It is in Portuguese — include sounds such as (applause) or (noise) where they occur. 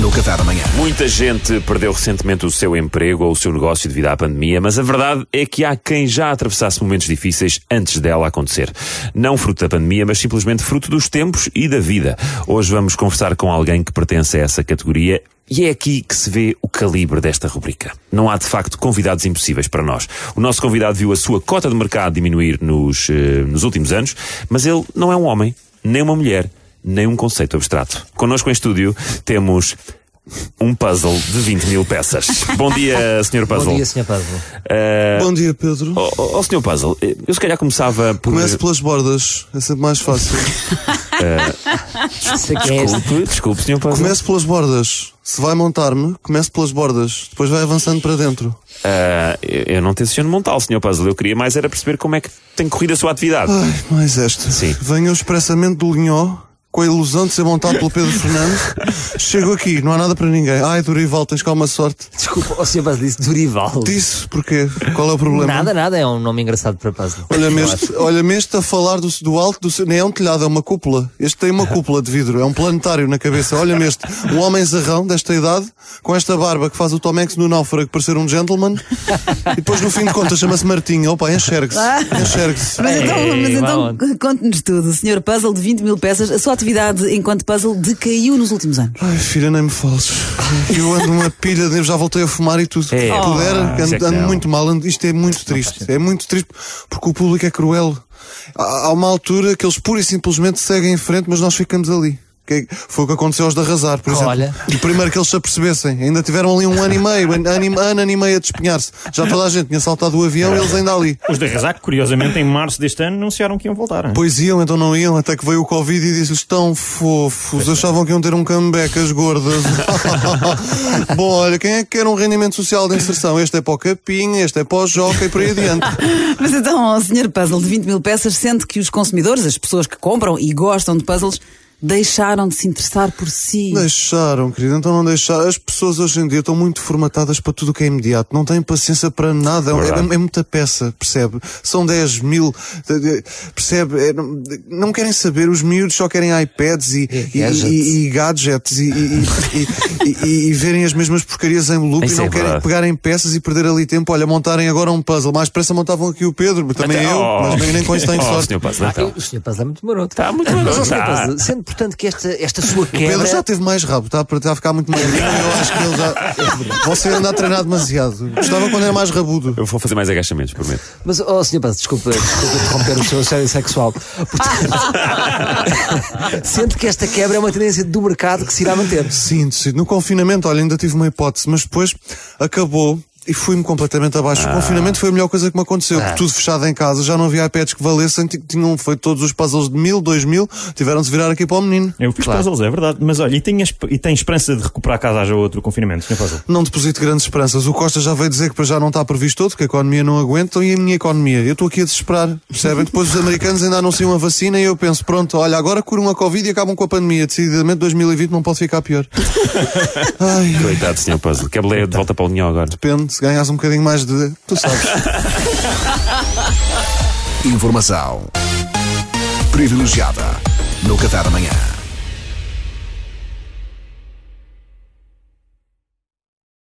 no Café da Manhã. Muita gente perdeu recentemente o seu emprego ou o seu negócio devido à pandemia, mas a verdade é que há quem já atravessasse momentos difíceis antes dela acontecer. Não fruto da pandemia, mas simplesmente fruto dos tempos e da vida. Hoje vamos conversar com alguém que pertence a essa categoria e é aqui que se vê o calibre desta rubrica. Não há de facto convidados impossíveis para nós. O nosso convidado viu a sua cota de mercado diminuir nos, eh, nos últimos anos, mas ele não é um homem, nem uma mulher, nem um conceito abstrato. Connosco em estúdio temos um puzzle de 20 mil peças. Bom dia, (laughs) Sr. Puzzle. Bom dia, Sr. Puzzle. Eh, Bom dia, Pedro. Ó oh, Sr. Puzzle, eh, eu se calhar começava por. Comece pelas bordas, é sempre mais fácil. (laughs) Este. Desculpe, desculpe, Sr. Puzzle. Comece pelas bordas. Se vai montar-me, comece pelas bordas. Depois vai avançando para dentro. Eu eu não tenciono montá-lo, Sr. Puzzle. Eu queria mais era perceber como é que tem corrido a sua atividade. Ai, mais esta. Sim. Venho expressamente do Linhó, com a ilusão de ser montado pelo Pedro Fernandes. Chego aqui, não há nada para ninguém. Ai, Dorival, tens calma sorte. Desculpa, o Sr. Puzzle disse Dorival. Disse, porquê? Qual é o problema? Nada, nada, é um nome engraçado para Puzzle. Olha-me este, olha este a falar do, do alto do seu. Nem é um telhado, é uma cúpula. Este tem uma cúpula de vidro, é um planetário na cabeça. Olha-me este, um homem zarrão desta idade, com esta barba que faz o Tom Hanks no náufrago parecer um gentleman. E depois, no fim de contas, chama-se Martinho. Opa, enxergue-se. Enxergue-se. Mas então, mas então conte-nos tudo. Senhor Puzzle de 20 mil peças, a sua atividade enquanto puzzle decaiu nos últimos anos. Ai, filha, nem me fales. Eu ando uma pilha, eu já voltei a fumar e tudo. É. Se puder, Oh. É ando, que ando muito mal. ando- Isto é muito triste. É muito triste porque o público é cruel. Há há uma altura que eles pura e simplesmente seguem em frente, mas nós ficamos ali. Que foi o que aconteceu aos de arrasar, por exemplo. Olha. E primeiro que eles se apercebessem, ainda tiveram ali um ano e meio, ano, e- ano, ano e meio a despenhar-se. Já toda a gente tinha saltado o avião e eles ainda ali. Os da Rezac, curiosamente, em março deste ano, anunciaram que iam voltar. hein? Pois iam, então não iam, até que veio o Covid e disse-lhes tão fofos, achavam que iam ter um comeback, as gordas. (laughs) Bom, olha, quem é que quer um rendimento social de inserção? Este é para o capinha, este é para o joca e por aí adiante. (laughs) Mas então, o Senhor Puzzle de 20 mil peças sente que os consumidores, as pessoas que compram e gostam de puzzles, deixaram de se interessar por si. Deixaram, querido, então não deixaram. As pessoas hoje em dia estão muito formatadas para tudo o que é imediato, não têm paciência para nada, é, é- é muita peça, percebe? São 10 mil, percebe? É, não, não querem saber, os miúdos só querem iPads e, e, gadgets. e- e gadgets e, e- e- e- e verem as mesmas porcarias em loop Isso e não é querem verdade. pegarem peças e perder ali tempo. Olha, montarem agora um puzzle, mais depressa montavam aqui o Pedro, também Até- eu, oh. mas nem, nem com isso tenho (laughs) Oh, sorte. Sr. Puzzle, Ah, então. o Sr. Puzzle é muito maroto. Está muito Mas, maroto, ó, Portanto, que esta, esta sua O Pedro quebra... já teve mais rabo, está, está a ficar muito magrinho. (laughs) Eu acho que ele já. Você anda a treinar demasiado. Gostava quando era mais rabudo. Eu vou fazer mais agachamentos, prometo. Mas, oh, Sr. Puzzle, desculpa, desculpa interromper o seu sério sexual. Portanto, (laughs) sente que esta quebra é uma tendência do mercado que se irá manter. Sinto, sinto. No confinamento, olha, ainda tive uma hipótese, mas depois acabou. E fui-me completamente abaixo. O confinamento foi a melhor coisa que me aconteceu. porque Tudo fechado em casa, já não havia iPads que valessem, ti- tinham feito todos os puzzles de mil, dois mil, tiveram de se virar aqui para o menino. Eu fiz puzzles, é verdade. Mas olha, e tem, esp- e tem esperança de recuperar caso haja outro confinamento, Sr. Puzzle? Não deposito grandes esperanças. O Costa já veio dizer que para já não está previsto outro, que a economia não aguenta, e a minha economia? Eu estou aqui a desesperar, percebem? Depois os americanos ainda anunciam a vacina e eu penso, pronto, olha, agora curam a Covid e acabam com a pandemia. Decididamente 2020 não pode ficar pior. (laughs) Ai, Coitado, Sr. Puzzle. Que boleia de volta para o Linhó agora. depende, se ganhas um bocadinho mais de... Tu sabes. (laughs) Informação privilegiada no Café da Manhã.